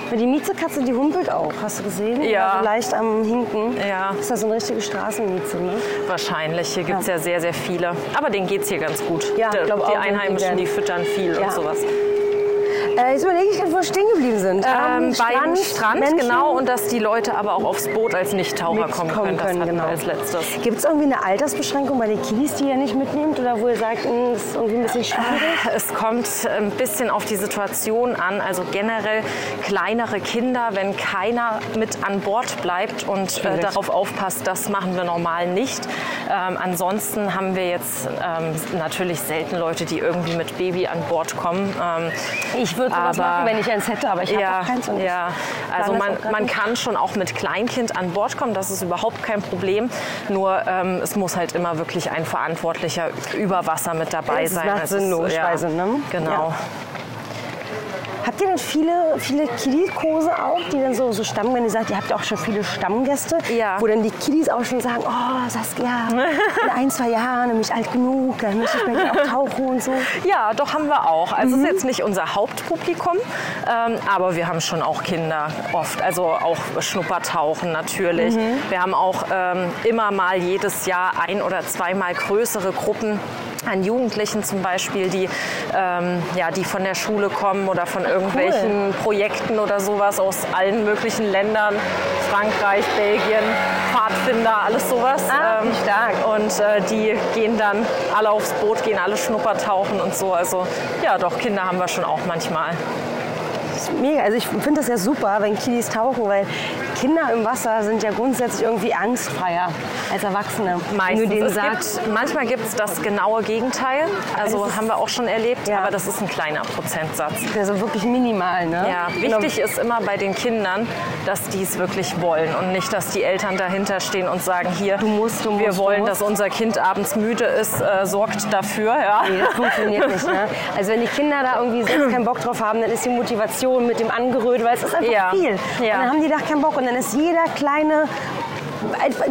[SPEAKER 2] Aber die Miezekatze, die humpelt auch, hast du gesehen?
[SPEAKER 3] Ja.
[SPEAKER 2] Also leicht am Hinken.
[SPEAKER 3] Ja.
[SPEAKER 2] Ist das so eine richtige Straßenmieze, ne?
[SPEAKER 3] Wahrscheinlich, hier gibt es ja. sehr, sehr viele. Aber denen geht es hier ganz gut.
[SPEAKER 2] Ja,
[SPEAKER 3] Die-
[SPEAKER 2] ich glaub
[SPEAKER 3] die
[SPEAKER 2] auch, die
[SPEAKER 3] Einheimischen, die füttern viel
[SPEAKER 2] Ja.
[SPEAKER 3] und sowas.
[SPEAKER 2] Äh, jetzt überlege ich gerade, wo wir stehen geblieben sind.
[SPEAKER 3] Ähm, beim Strand,
[SPEAKER 2] Menschen.
[SPEAKER 3] genau, und dass die Leute aber auch aufs Boot als Nichttaucher kommen können. Das
[SPEAKER 2] können, genau.
[SPEAKER 3] als letztes.
[SPEAKER 2] Gibt es irgendwie eine Altersbeschränkung bei den Kiddies, die ihr nicht mitnehmt? Oder wo ihr sagt, mh, das ist irgendwie ein bisschen schwierig?
[SPEAKER 3] Es kommt ein bisschen auf die Situation an. Also generell kleinere Kinder, wenn keiner mit an Bord bleibt und äh, darauf aufpasst, das machen wir normal nicht. Ähm, ansonsten haben wir jetzt ähm, natürlich selten Leute, die irgendwie mit Baby an Bord kommen. Ähm,
[SPEAKER 2] Ich würde sowas
[SPEAKER 3] Aber-
[SPEAKER 2] machen, wenn ich eins hätte, aber ich habe
[SPEAKER 3] ja,
[SPEAKER 2] auch keins. Und
[SPEAKER 3] ja. Also
[SPEAKER 2] das
[SPEAKER 3] man, man kann schon auch mit Kleinkind an Bord kommen, das ist überhaupt kein Problem. Nur ähm, es muss halt immer wirklich ein Verantwortlicher über Wasser mit dabei
[SPEAKER 2] Das
[SPEAKER 3] sein.
[SPEAKER 2] macht
[SPEAKER 3] Es
[SPEAKER 2] Sinn,
[SPEAKER 3] ist,
[SPEAKER 2] logischerweise, ne?
[SPEAKER 3] Genau.
[SPEAKER 2] Ja. Habt ihr denn viele, viele Kiddie-Kurse auch, die dann so, so Stamm, wenn ihr sagt, ihr habt ja auch schon viele Stammgäste,
[SPEAKER 3] Ja.
[SPEAKER 2] wo dann die Kiddies auch schon sagen, oh Saskia, in ein, zwei Jahren bin ich alt genug, dann möchte ich dir auch tauchen und so.
[SPEAKER 3] Ja, doch haben wir auch. Also
[SPEAKER 2] Mhm.
[SPEAKER 3] es ist jetzt nicht unser Hauptpublikum, ähm, aber wir haben schon auch Kinder oft. Also auch Schnuppertauchen natürlich.
[SPEAKER 2] Mhm.
[SPEAKER 3] Wir haben auch ähm, immer mal jedes Jahr ein oder zweimal größere Gruppen an Jugendlichen zum Beispiel, die, ähm, ja, die von der Schule kommen oder von irgendwelchen Projekten oder sowas aus allen möglichen Ländern. Frankreich, Belgien, Pfadfinder, alles sowas.
[SPEAKER 2] Ah, wie stark.
[SPEAKER 3] Und äh, die gehen dann alle aufs Boot, gehen alle Schnuppertauchen und so. Also ja, doch, Kinder haben wir schon auch manchmal.
[SPEAKER 2] Ist mega. Also ich finde das ja super, wenn Kiddies tauchen, weil Kinder im Wasser sind ja grundsätzlich irgendwie angstfreier als Erwachsene. Wenn
[SPEAKER 3] Meistens.
[SPEAKER 2] du denen sagst,
[SPEAKER 3] gibt, manchmal gibt es das genaue Gegenteil. Also
[SPEAKER 2] Das ist-
[SPEAKER 3] haben wir auch schon erlebt,
[SPEAKER 2] Ja.
[SPEAKER 3] aber das ist ein kleiner Prozentsatz.
[SPEAKER 2] also wirklich minimal, ne?
[SPEAKER 3] Ja, wichtig ist immer bei den Kindern, dass die es wirklich wollen und nicht, dass die Eltern dahinter stehen und sagen, hier,
[SPEAKER 2] Du musst, du
[SPEAKER 3] wir
[SPEAKER 2] musst, du
[SPEAKER 3] wollen, dass unser Kind abends müde ist, äh, sorgt dafür. Ja.
[SPEAKER 2] Nee, das funktioniert nicht. Ne? Also wenn die Kinder da irgendwie selbst keinen Bock drauf haben, dann ist die Motivation mit dem Angeröt, weil es ist einfach
[SPEAKER 3] Ja.
[SPEAKER 2] viel.
[SPEAKER 3] Ja.
[SPEAKER 2] Und dann haben die da keinen Bock und dann ist jeder kleine,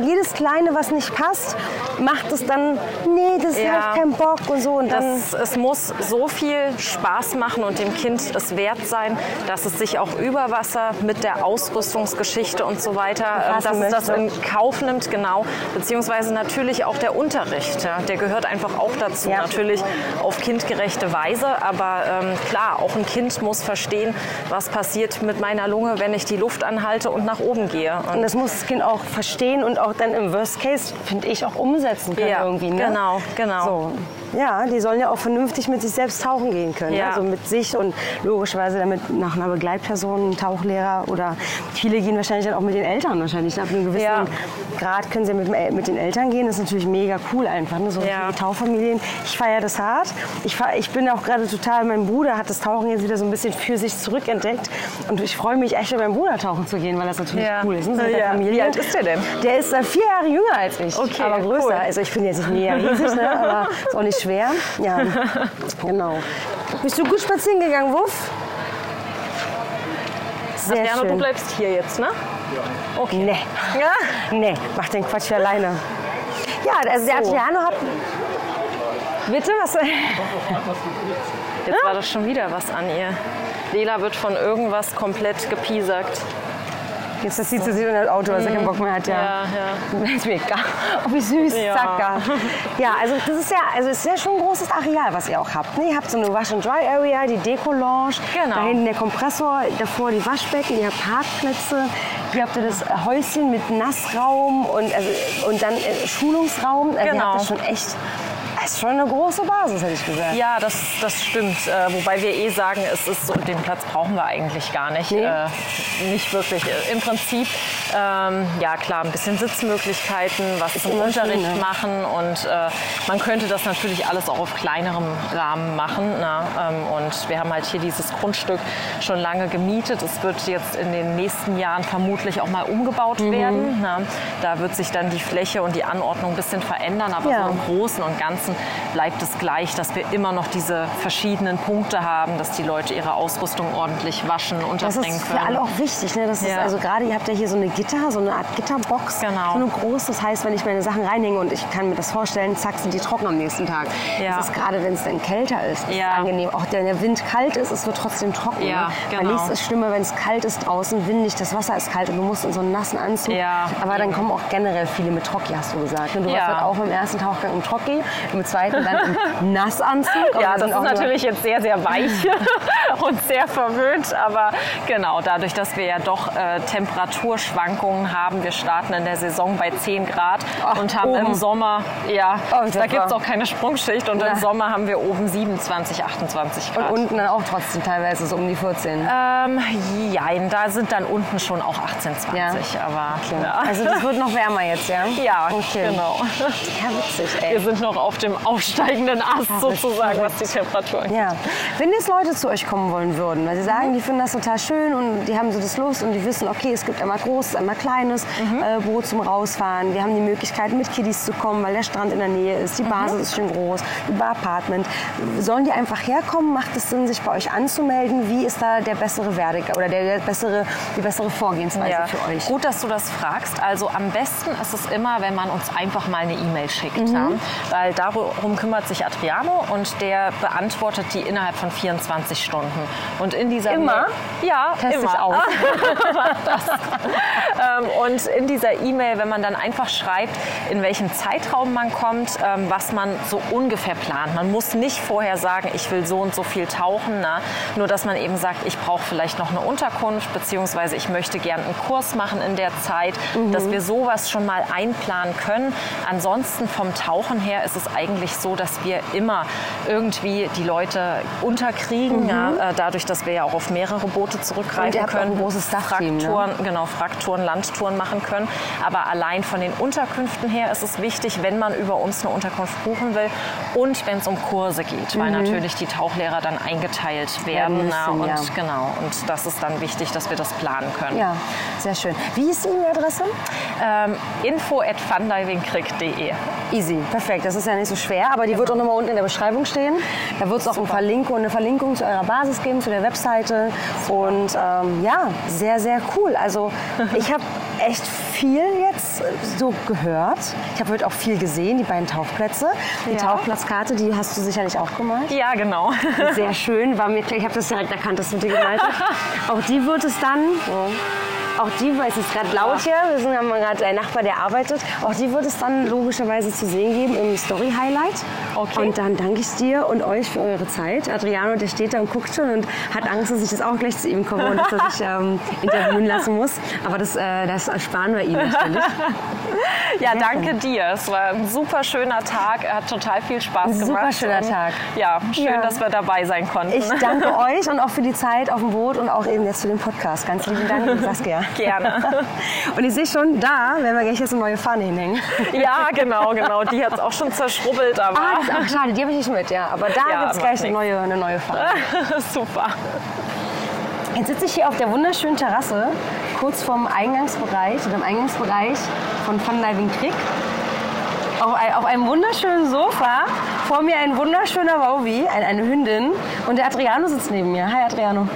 [SPEAKER 2] jedes kleine, was nicht passt, macht es dann, nee, das
[SPEAKER 3] Ja.
[SPEAKER 2] hat keinen Bock und so. Und dann,
[SPEAKER 3] Das, es muss so viel Spaß machen und dem Kind es wert sein, dass es sich auch über Wasser mit der Ausrüstungsgeschichte und so weiter, äh, dass es das in Kauf nimmt, genau. Beziehungsweise natürlich auch der Unterricht, ja, der gehört einfach auch dazu.
[SPEAKER 2] Ja.
[SPEAKER 3] Natürlich auf kindgerechte Weise, aber ähm, klar, auch ein Kind muss verstehen, was passiert mit meiner Lunge, wenn ich die Luft anhalte und nach oben gehe. Und
[SPEAKER 2] und das muss das Kind auch verstehen und auch dann im Worst Case, finde ich, auch umsetzen können
[SPEAKER 3] Ja,
[SPEAKER 2] irgendwie. Ne?
[SPEAKER 3] genau, genau.
[SPEAKER 2] So. Ja, die sollen ja auch vernünftig mit sich selbst tauchen gehen können.
[SPEAKER 3] Ja.
[SPEAKER 2] Also mit sich und logischerweise damit nach einer Begleitperson, ein Tauchlehrer oder viele gehen wahrscheinlich dann auch mit den Eltern wahrscheinlich. Ab einem gewissen
[SPEAKER 3] Ja.
[SPEAKER 2] Grad können sie mit, mit den Eltern gehen. Das ist natürlich mega cool einfach. Ne? So
[SPEAKER 3] Ja.
[SPEAKER 2] Taufamilien. Ich feiere das hart. Ich, fahr, ich bin auch gerade total, mein Bruder hat das Tauchen jetzt wieder so ein bisschen für sich zurückentdeckt. Und ich freue mich echt, mit meinem Bruder tauchen zu gehen, weil das natürlich
[SPEAKER 3] Ja.
[SPEAKER 2] cool ist. Ne? So
[SPEAKER 3] Ja.
[SPEAKER 2] Familie.
[SPEAKER 3] Wie alt ist der denn?
[SPEAKER 2] Der ist äh, vier Jahre jünger als ich,
[SPEAKER 3] Okay,
[SPEAKER 2] aber größer.
[SPEAKER 3] cool.
[SPEAKER 2] Also ich bin jetzt nicht mega riesig, ne? aber ist auch nicht schwer. Ja, *laughs* genau. Bist du gut spazieren gegangen, Wuff? Sehr
[SPEAKER 3] Adriano, du
[SPEAKER 2] schön.
[SPEAKER 3] bleibst hier jetzt, ne?
[SPEAKER 2] Nee,
[SPEAKER 3] Ja.
[SPEAKER 2] nee, mach den Quatsch hier alleine. Ja, also der
[SPEAKER 3] So.
[SPEAKER 2] Adriano hat... Bitte, was?
[SPEAKER 3] Jetzt war das schon wieder was an ihr. Lela wird von irgendwas komplett gepiesackt.
[SPEAKER 2] Jetzt zieht sie sich in das Auto, weil sie keinen Bock mehr hat. Ja,
[SPEAKER 3] Ja,
[SPEAKER 2] Ist mir egal. Oh, wie süß,
[SPEAKER 3] Ja.
[SPEAKER 2] Zacker. Ja, also das ist ja, also es ist ja schon ein großes Areal, was ihr auch habt. Ne? Ihr habt so eine Wash and Dry Area, die Deko-Lounge,
[SPEAKER 3] Genau.
[SPEAKER 2] da hinten der Kompressor, davor die Waschbecken, ihr habt Parkplätze, hier habt ihr das Häuschen mit Nassraum und, also, und dann äh, Schulungsraum. Also ihr
[SPEAKER 3] Genau.
[SPEAKER 2] habt das schon echt, das ist schon eine große Basis, hätte ich gesagt.
[SPEAKER 3] Ja, das, das stimmt. Äh, wobei wir eh sagen, es ist so, den Platz brauchen wir eigentlich gar nicht.
[SPEAKER 2] Nee.
[SPEAKER 3] Äh, nicht wirklich. Äh, Im Prinzip, ähm, ja klar, ein bisschen Sitzmöglichkeiten, was zum
[SPEAKER 2] immer schön,
[SPEAKER 3] Unterricht
[SPEAKER 2] ne?
[SPEAKER 3] machen und äh, man könnte das natürlich alles auch auf kleinerem Rahmen machen. Na? Ähm, und wir haben halt hier dieses Grundstück schon lange gemietet. Es wird jetzt in den nächsten Jahren vermutlich auch mal umgebaut
[SPEAKER 2] Mhm.
[SPEAKER 3] werden. Na? Da wird sich dann die Fläche und die Anordnung ein bisschen verändern, aber
[SPEAKER 2] Ja.
[SPEAKER 3] so im Großen und Ganzen bleibt es gleich, dass wir immer noch diese verschiedenen Punkte haben, dass die Leute ihre Ausrüstung ordentlich waschen,
[SPEAKER 2] Das
[SPEAKER 3] unterbringen
[SPEAKER 2] ist für
[SPEAKER 3] können.
[SPEAKER 2] alle auch wichtig. Ne? Das ist
[SPEAKER 3] Ja.
[SPEAKER 2] also gerade, ihr habt ja hier so eine Gitter, so eine Art Gitterbox.
[SPEAKER 3] Genau.
[SPEAKER 2] So eine große. Das heißt, wenn ich meine Sachen reinhänge und ich kann mir das vorstellen, zack, sind die trocken am nächsten Tag.
[SPEAKER 3] Ja.
[SPEAKER 2] Das ist gerade, wenn es dann kälter ist, ist
[SPEAKER 3] Ja.
[SPEAKER 2] angenehm. Auch wenn der Wind kalt ist, es wird trotzdem trocken.
[SPEAKER 3] Ja,
[SPEAKER 2] ne? Weil
[SPEAKER 3] genau.
[SPEAKER 2] nichts ist schlimmer, wenn es kalt ist draußen, windig, das Wasser ist kalt und du musst in so einen nassen Anzug.
[SPEAKER 3] Ja,
[SPEAKER 2] Aber dann
[SPEAKER 3] eben.
[SPEAKER 2] kommen auch generell viele mit Trocki, hast du gesagt. ne? Du warst halt auch im ersten Tauchgang im Trocki, im zweiten dann im *laughs* Nassanzug.
[SPEAKER 3] Ja,
[SPEAKER 2] wir
[SPEAKER 3] das ist natürlich jetzt sehr, sehr weich *laughs* und sehr verwöhnt. Aber genau, dadurch, dass wir ja doch äh, Temperaturschwankungen haben. Wir starten in der Saison bei 10 Grad
[SPEAKER 2] Ach,
[SPEAKER 3] und haben
[SPEAKER 2] oben.
[SPEAKER 3] im Sommer, ja,
[SPEAKER 2] Oh,
[SPEAKER 3] da gibt es auch keine Sprungschicht. Und
[SPEAKER 2] Ja.
[SPEAKER 3] im Sommer haben wir oben 27, 28 Grad.
[SPEAKER 2] Und unten dann auch trotzdem teilweise so um die 14.
[SPEAKER 3] ähm, jein, da sind dann unten schon auch 18, 20. Aber
[SPEAKER 2] Okay.
[SPEAKER 3] ja.
[SPEAKER 2] Also das wird noch wärmer jetzt, ja?
[SPEAKER 3] Ja,
[SPEAKER 2] okay.
[SPEAKER 3] genau.
[SPEAKER 2] Ja, witzig,
[SPEAKER 3] Wir
[SPEAKER 2] ey.
[SPEAKER 3] sind noch auf dem aufsteigenden Ast sozusagen, was die Temperatur angeht.
[SPEAKER 2] Ja. Wenn jetzt Leute zu euch kommen wollen würden, weil sie sagen, die finden das total schön und die haben so das Lust und die wissen, okay, es gibt einmal großes, einmal kleines äh, Boot zum Rausfahren. Wir haben die Möglichkeit, mit Kiddies zu kommen, weil der Strand in der Nähe ist, die Basis ist schön groß, über Apartment. Sollen die einfach herkommen? Macht es Sinn, sich bei euch anzumelden? Wie ist da der bessere Werdegang oder der, der bessere, die bessere Vorgehensweise
[SPEAKER 3] Ja,
[SPEAKER 2] für euch?
[SPEAKER 3] gut, dass du das fragst. Also am besten ist es immer, wenn man uns einfach mal eine E-Mail schickt.
[SPEAKER 2] Mhm.
[SPEAKER 3] Ja? Weil darum kümmert sich Adriano und der beantwortet die innerhalb von 24 Stunden. Und in dieser
[SPEAKER 2] Immer?
[SPEAKER 3] Mail, ja,
[SPEAKER 2] Test
[SPEAKER 3] immer.
[SPEAKER 2] ich aus. *laughs*
[SPEAKER 3] ähm, und in dieser E-Mail, wenn man dann einfach schreibt, in welchem Zeitraum man kommt, ähm, was man so ungefähr plant. Man muss nicht vorher sagen, ich will so und so viel tauchen, na? nur dass man eben sagt, ich brauche vielleicht noch eine Unterkunft, beziehungsweise ich möchte gerne einen Kurs machen in der Zeit, dass wir sowas schon mal einplanen können. Ansonsten vom Tauchen her ist es eigentlich so, dass wir immer irgendwie die Leute unterkriegen, ja? äh, dadurch, dass wir ja auch auf mehrere Boote
[SPEAKER 2] Und
[SPEAKER 3] zurückgreifen
[SPEAKER 2] ihr habt auch
[SPEAKER 3] können.
[SPEAKER 2] ein großes Dachteam, ne?
[SPEAKER 3] Frakturen, genau, Frakturen, Landtouren machen können. Aber allein von den Unterkünften her ist es wichtig, wenn man über uns eine Unterkunft buchen will und wenn es um Kurse geht, weil natürlich die Tauchlehrer dann eingeteilt werden. Na,
[SPEAKER 2] müssen,
[SPEAKER 3] und
[SPEAKER 2] ja.
[SPEAKER 3] genau, und das ist dann wichtig, dass wir das planen können.
[SPEAKER 2] Ja, sehr schön. Wie ist die E-Mail-Adresse?
[SPEAKER 3] Ähm, info at fundivingkrieg.de.
[SPEAKER 2] Easy, perfekt. Das ist ja nicht so schwer, aber die wird auch nochmal unten in der Beschreibung stehen. Da wird es auch eine Verlinkung, eine Verlinkung zu eurer Basis geben, zu der Webseite. Und ähm, ja, sehr, sehr cool. Also ich habe echt viel jetzt so gehört. Ich habe heute auch viel gesehen, die beiden Tauchplätze. Die
[SPEAKER 3] Ja.
[SPEAKER 2] Tauchplatzkarte, die hast du sicherlich auch gemalt.
[SPEAKER 3] Ja, genau.
[SPEAKER 2] Sehr schön, war mir klar, ich habe das direkt erkannt, dass du die gemalt hast. *laughs* Auch die wird es dann auch die, weil es ist gerade laut hier, wir sind, haben gerade einen Nachbar, der arbeitet, auch die wird es dann logischerweise zu sehen geben im Story-Highlight.
[SPEAKER 3] Okay.
[SPEAKER 2] Und dann danke ich dir und euch für eure Zeit. Adriano, der steht da und guckt schon und hat Angst, dass ich das auch gleich zu ihm komme und dass er sich ähm, *laughs* interviewen lassen muss. Aber das, äh, das ersparen wir ihm natürlich. *laughs*
[SPEAKER 3] Ja, danke dir. Es war ein super schöner Tag. Er hat total viel Spaß
[SPEAKER 2] Ein
[SPEAKER 3] gemacht.
[SPEAKER 2] super schöner
[SPEAKER 3] Und
[SPEAKER 2] Tag.
[SPEAKER 3] Ja, schön,
[SPEAKER 2] Ja.
[SPEAKER 3] dass wir dabei sein konnten.
[SPEAKER 2] Ich danke *laughs* euch und auch für die Zeit auf dem Boot und auch eben jetzt für den Podcast. Ganz lieben Dank, Saskia.
[SPEAKER 3] Gerne. *laughs*
[SPEAKER 2] Und ich sehe schon, da werden wir gleich jetzt eine neue Fahne hinhängen.
[SPEAKER 3] Ja, genau, genau. Die hat es auch schon zerschrubbelt, aber
[SPEAKER 2] Ah, das ist auch schade, die habe ich nicht mit, ja. Aber da
[SPEAKER 3] Ja,
[SPEAKER 2] gibt es gleich eine neue, eine neue Fahne. *laughs*
[SPEAKER 3] super.
[SPEAKER 2] Jetzt sitze ich hier auf der wunderschönen Terrasse, kurz vorm Eingangsbereich oder im Eingangsbereich von Fun Diving Creek. Auf, ein, auf einem wunderschönen Sofa, vor mir ein wunderschöner Wowie, ein, eine Hündin und der Adriano sitzt neben mir. Hi Adriano.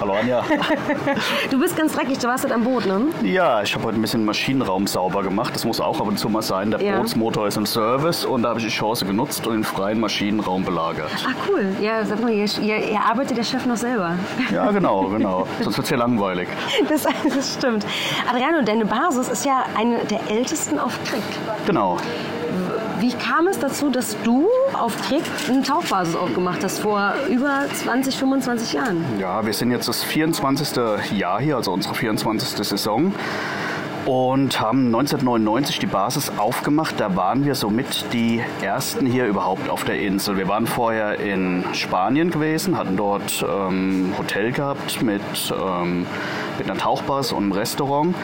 [SPEAKER 4] Hallo Anja. *laughs*
[SPEAKER 2] Du bist ganz dreckig, du warst heute am Boot, ne?
[SPEAKER 4] Ja, ich habe heute ein bisschen Maschinenraum sauber gemacht. Das muss auch ab und zu mal sein. Der
[SPEAKER 2] Ja.
[SPEAKER 4] Bootsmotor ist im Service und da habe ich die Chance genutzt und den freien Maschinenraum belagert.
[SPEAKER 2] Ach cool. Ja, sag mal, ihr, ihr, ihr arbeitet der Chef noch selber.
[SPEAKER 4] Ja, genau, genau. *laughs* Sonst wird es ja langweilig.
[SPEAKER 2] Das, das stimmt. Adriano, deine Basis ist ja eine der ältesten auf Krieg.
[SPEAKER 4] Genau.
[SPEAKER 2] Wie kam es dazu, dass du auf Krieg eine Tauchbasis aufgemacht hast vor über 20, 25 Jahren?
[SPEAKER 4] Ja, wir sind jetzt das 24. Jahr hier, also unsere 24. Saison. Und haben 1999 die Basis aufgemacht. Da waren wir somit die ersten hier überhaupt auf der Insel. Wir waren vorher in Spanien gewesen, hatten dort ähm, Hotel gehabt mit, ähm, mit einer Tauchbasis und einem Restaurant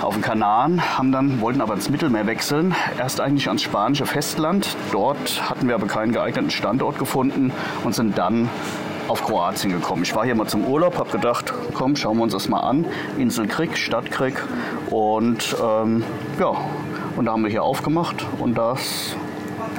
[SPEAKER 4] auf dem Kanaren, haben dann, wollten aber ins Mittelmeer wechseln. Erst eigentlich ans spanische Festland. Dort hatten wir aber keinen geeigneten Standort gefunden und sind dann auf Kroatien gekommen. Ich war hier mal zum Urlaub, habe gedacht, komm, schauen wir uns das mal an. Insel Krieg, Stadt Krieg. Und ähm, ja, und da haben wir hier aufgemacht und das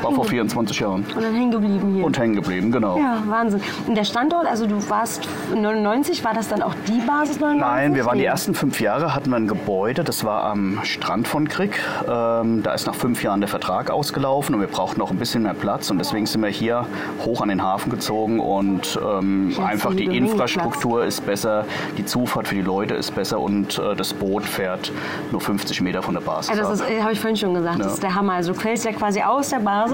[SPEAKER 4] war vor 24 Jahren.
[SPEAKER 2] Und dann hängen geblieben hier.
[SPEAKER 4] Und hängen geblieben, genau.
[SPEAKER 2] ja, Wahnsinn. Und der Standort, also du warst 99, war das dann auch die Basis 99?
[SPEAKER 4] Nein, wir waren die ersten fünf Jahre, hatten wir ein Gebäude, das war am Strand von Krieg. Ähm, da ist nach fünf Jahren der Vertrag ausgelaufen und wir brauchten noch ein bisschen mehr Platz und deswegen sind wir hier hoch an den Hafen gezogen und ähm, einfach die Infrastruktur ist besser, die Zufahrt für die Leute ist besser und äh, das Boot fährt nur 50 Meter von der Basis
[SPEAKER 2] Also das ist, habe ich vorhin schon gesagt, das
[SPEAKER 4] Ja.
[SPEAKER 2] ist der Hammer. Also du fällst ja quasi aus der Basis,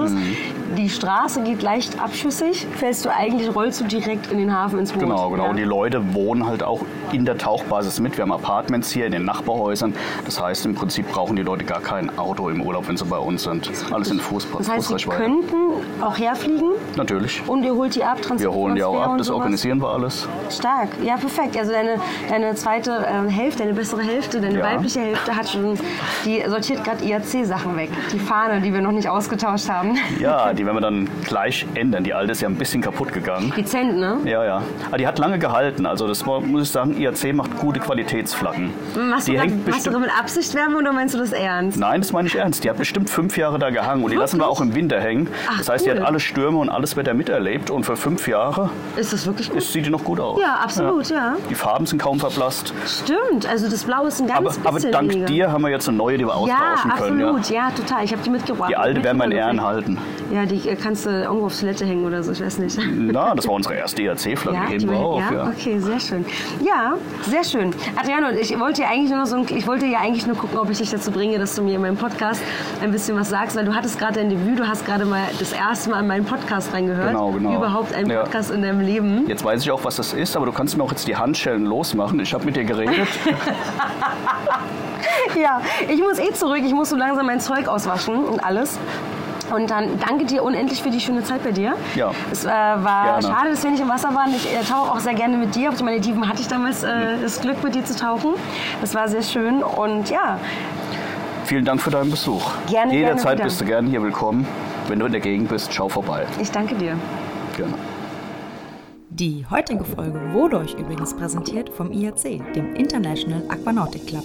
[SPEAKER 2] die Straße geht leicht abschüssig, fällst du eigentlich, rollst du direkt in den Hafen ins Boot.
[SPEAKER 4] Genau, genau.
[SPEAKER 2] Ja.
[SPEAKER 4] Und die Leute wohnen halt auch in der Tauchbasis mit. Wir haben Apartments hier in den Nachbarhäusern. Das heißt, im Prinzip brauchen die Leute gar kein Auto im Urlaub, wenn sie bei uns sind. Alles in Fuß,
[SPEAKER 2] Das heißt, sie könnten auch herfliegen
[SPEAKER 4] Natürlich.
[SPEAKER 2] und ihr holt die ab,
[SPEAKER 4] Wir holen die auch ab, das
[SPEAKER 2] sowas.
[SPEAKER 4] organisieren wir alles.
[SPEAKER 2] Stark, ja perfekt. Also deine, deine zweite ähm, Hälfte, deine bessere Hälfte, deine
[SPEAKER 4] Ja.
[SPEAKER 2] weibliche Hälfte hat schon, die sortiert gerade IAC-Sachen weg. Die Fahne, die wir noch nicht ausgetauscht haben.
[SPEAKER 4] Ja, die werden wir dann gleich ändern. Die alte ist ja ein bisschen kaputt gegangen.
[SPEAKER 2] Dezent, ne?
[SPEAKER 4] Ja, ja. Aber die hat lange gehalten. Also das muss ich sagen, IAC macht gute Qualitätsflaggen.
[SPEAKER 2] Machst du,
[SPEAKER 4] die
[SPEAKER 2] grad,
[SPEAKER 4] hängt
[SPEAKER 2] machst du mit Absicht Wärme oder meinst du das ernst?
[SPEAKER 4] Nein, das meine ich ernst. Die hat bestimmt fünf Jahre da gehangen und die lassen wir auch im Winter hängen.
[SPEAKER 2] Ach,
[SPEAKER 4] das heißt, die
[SPEAKER 2] cool.
[SPEAKER 4] hat alle Stürme und alles Wetter miterlebt und für fünf Jahre
[SPEAKER 2] Ist das wirklich gut?
[SPEAKER 4] ist, sieht die noch gut aus.
[SPEAKER 2] Ja, absolut, ja.
[SPEAKER 4] Die Farben sind kaum verblasst.
[SPEAKER 2] Stimmt, also das Blau ist ein ganz
[SPEAKER 4] Aber,
[SPEAKER 2] bisschen
[SPEAKER 4] aber dank
[SPEAKER 2] weniger.
[SPEAKER 4] dir haben wir jetzt eine neue, die wir
[SPEAKER 2] Ja,
[SPEAKER 4] austauschen können. Ja.
[SPEAKER 2] absolut, ja, total. Ich habe die mitgebracht.
[SPEAKER 4] Die alte werden wir in Ehren
[SPEAKER 2] Mitgebracht.
[SPEAKER 4] Halten.
[SPEAKER 2] Ja, die äh, kannst du irgendwo aufs Toilette hängen oder so, ich weiß nicht.
[SPEAKER 4] Na, das war unsere erste IAC-Flagge.
[SPEAKER 2] Ja,
[SPEAKER 4] die heben wir auf.
[SPEAKER 2] ja?
[SPEAKER 4] Ja.
[SPEAKER 2] okay, sehr schön. Ja, sehr schön. Adriano, ich wollte ja eigentlich nur so ein, ich wollte ja eigentlich nur gucken, ob ich dich dazu bringe, dass du mir in meinem Podcast ein bisschen was sagst, weil du hattest gerade dein Debüt, du hast gerade mal das erste Mal in meinen Podcast reingehört.
[SPEAKER 4] Genau, genau.
[SPEAKER 2] Überhaupt ein
[SPEAKER 4] Ja.
[SPEAKER 2] Podcast in deinem Leben.
[SPEAKER 4] Jetzt weiß ich auch, was das ist, aber du kannst mir auch jetzt die Handschellen losmachen. Ich habe mit dir geredet. *laughs*
[SPEAKER 2] Ja, ich muss eh zurück, ich muss so langsam mein Zeug auswaschen und alles. Und dann danke dir unendlich für die schöne Zeit bei dir.
[SPEAKER 4] Ja.
[SPEAKER 2] Es äh, war
[SPEAKER 4] Gerne.
[SPEAKER 2] schade, dass wir nicht im Wasser waren. Ich äh, tauche auch sehr gerne mit dir. Auf die Malediven hatte ich damals äh, das Glück, mit dir zu tauchen. Das war sehr schön. Und ja,
[SPEAKER 4] Vielen Dank für deinen Besuch.
[SPEAKER 2] Gerne, gerne
[SPEAKER 4] Jederzeit bist du gerne hier willkommen. Wenn du in der Gegend bist, schau vorbei.
[SPEAKER 2] ich danke dir.
[SPEAKER 4] Gerne.
[SPEAKER 1] Die heutige Folge wurde euch übrigens präsentiert vom IAC, dem International Aquanautic Club.